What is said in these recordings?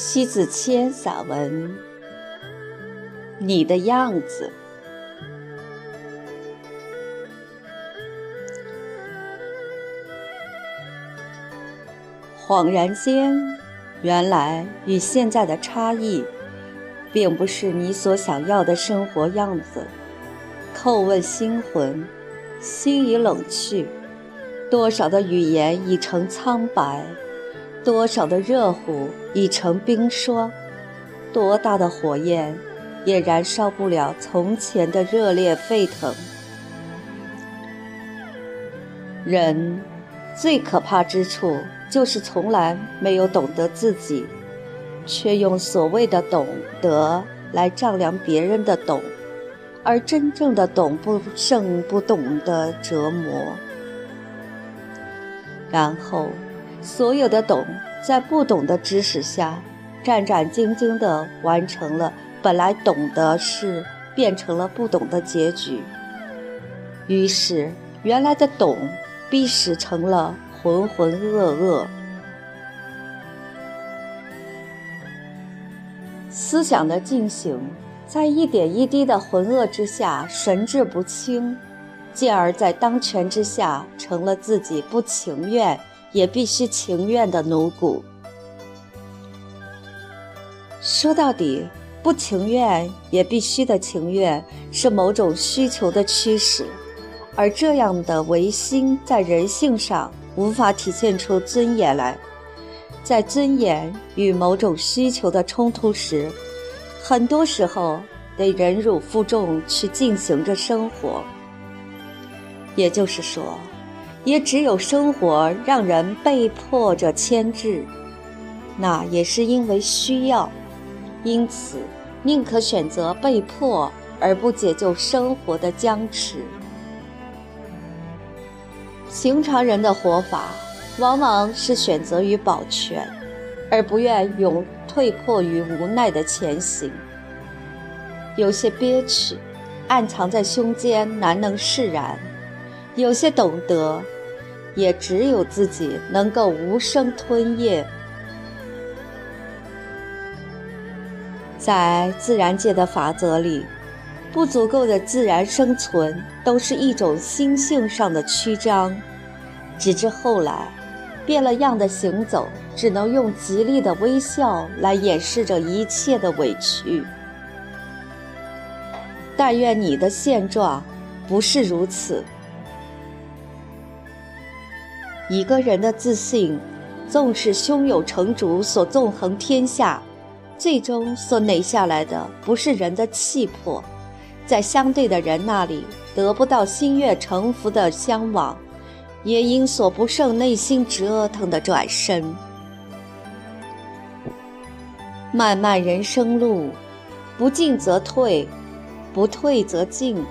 西子谦散文《你的样子》。恍然间，原来与现在的差异，并不是你所想要的生活样子。叩问心魂，心已冷去，多少的语言已成苍白。多少的热乎已成冰霜，多大的火焰也燃烧不了从前的热烈沸腾。人最可怕之处，就是从来没有懂得自己，却用所谓的懂得来丈量别人的懂，而真正的懂不胜不懂的折磨，然后。所有的懂，在不懂的指使下，战战兢兢地完成了本来懂的事，变成了不懂的结局。于是，原来的懂，逼使成了浑浑噩噩。思想的进行，在一点一滴的浑噩之下，神志不清，进而，在当权之下，成了自己不情愿。也必须情愿的奴仆。说到底，不情愿也必须的情愿，是某种需求的驱使，而这样的唯心在人性上无法体现出尊严来。在尊严与某种需求的冲突时，很多时候得忍辱负重去进行着生活。也就是说。也只有生活让人被迫着牵制，那也是因为需要，因此宁可选择被迫，而不解救生活的僵持。平常人的活法，往往是选择于保全，而不愿永退迫于无奈的前行。有些憋屈，暗藏在胸间，难能释然；有些懂得。也只有自己能够无声吞咽。在自然界的法则里，不足够的自然生存都是一种心性上的曲张，直至后来，变了样的行走只能用极力的微笑来掩饰着一切的委屈。但愿你的现状不是如此。一个人的自信，纵使胸有成竹，所纵横天下，最终所累下来的不是人的气魄，在相对的人那里得不到心悦诚服的相往，也因所不胜内心折腾的转身。漫漫人生路，不进则退，不退则进，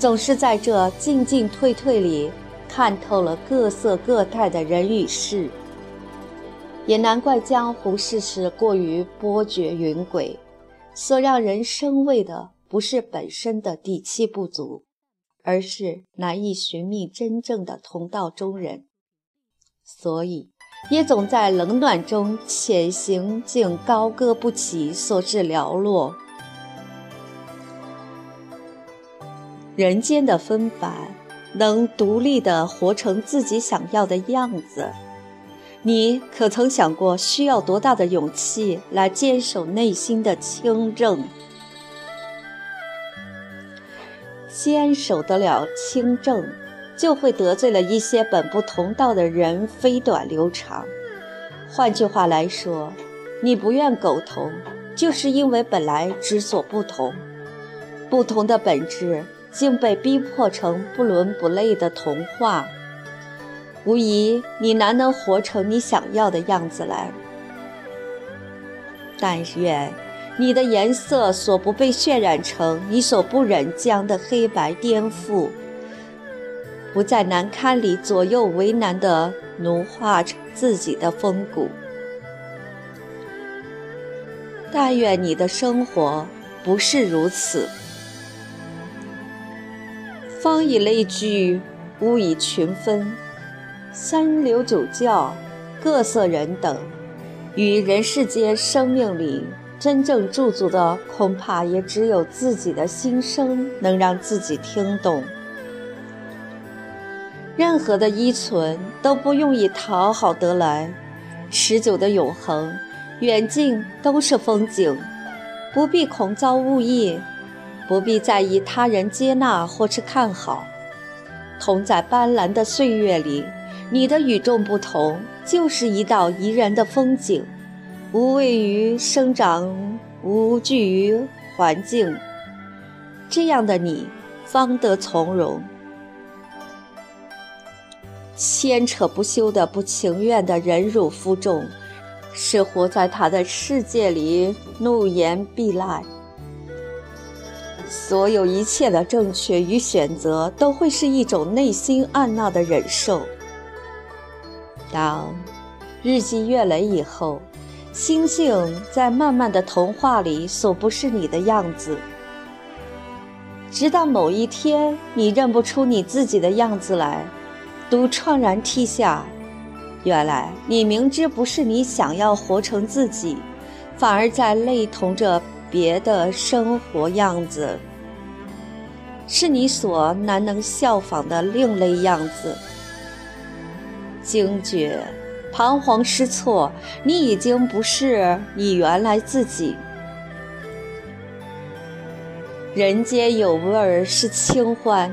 总是在这进进退退里。看透了各色各态的人与事，也难怪江湖世事过于波谲云诡，所让人生畏的不是本身的底气不足，而是难以寻觅真正的同道中人，所以也总在冷暖中潜行，竟高歌不起，所致寥落。人间的纷繁。能独立地活成自己想要的样子，你可曾想过需要多大的勇气来坚守内心的清正？坚守得了清正，就会得罪了一些本不同道的人，飞短流长。换句话来说，你不愿苟同，就是因为本来之所不同，不同的本质。竟被逼迫成不伦不类的童话，无疑你难能活成你想要的样子来。但愿你的颜色所不被渲染成你所不忍将的黑白颠覆，不在难堪里左右为难的奴化成自己的风骨。但愿你的生活不是如此。方以类聚，物以群分，三流九教，各色人等，于人世间生命里，真正驻足的，恐怕也只有自己的心声能让自己听懂。任何的依存都不用以讨好得来，持久的永恒，远近都是风景，不必恐遭误意，不必在意他人接纳或是看好。同在斑斓的岁月里，你的与众不同就是一道宜人的风景，无畏于生长，无惧于环境，这样的你方得从容。牵扯不休的不情愿的忍辱负重，是活在他的世界里怒言必赖。所有一切的正确与选择，都会是一种内心暗闹的忍受。当日积月累以后，星星在漫漫的童话里所不是你的样子，直到某一天，你认不出你自己的样子来。都怆然涕下，原来你明知不是你想要活成自己，反而在类同着别的生活样子，是你所难能效仿的另类样子。惊觉，彷徨失措，你已经不是你原来自己。人间有味儿是清欢。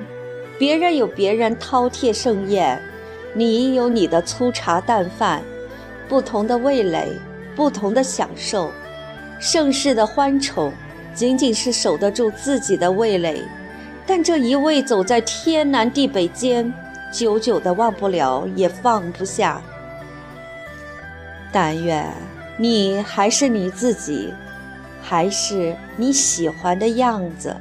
别人有别人饕餮盛宴，你有你的粗茶淡饭，不同的味蕾，不同的享受。盛世的欢宠，仅仅是守得住自己的味蕾，但这一味走在天南地北间，久久的忘不了，也放不下。但愿你还是你自己，还是你喜欢的样子。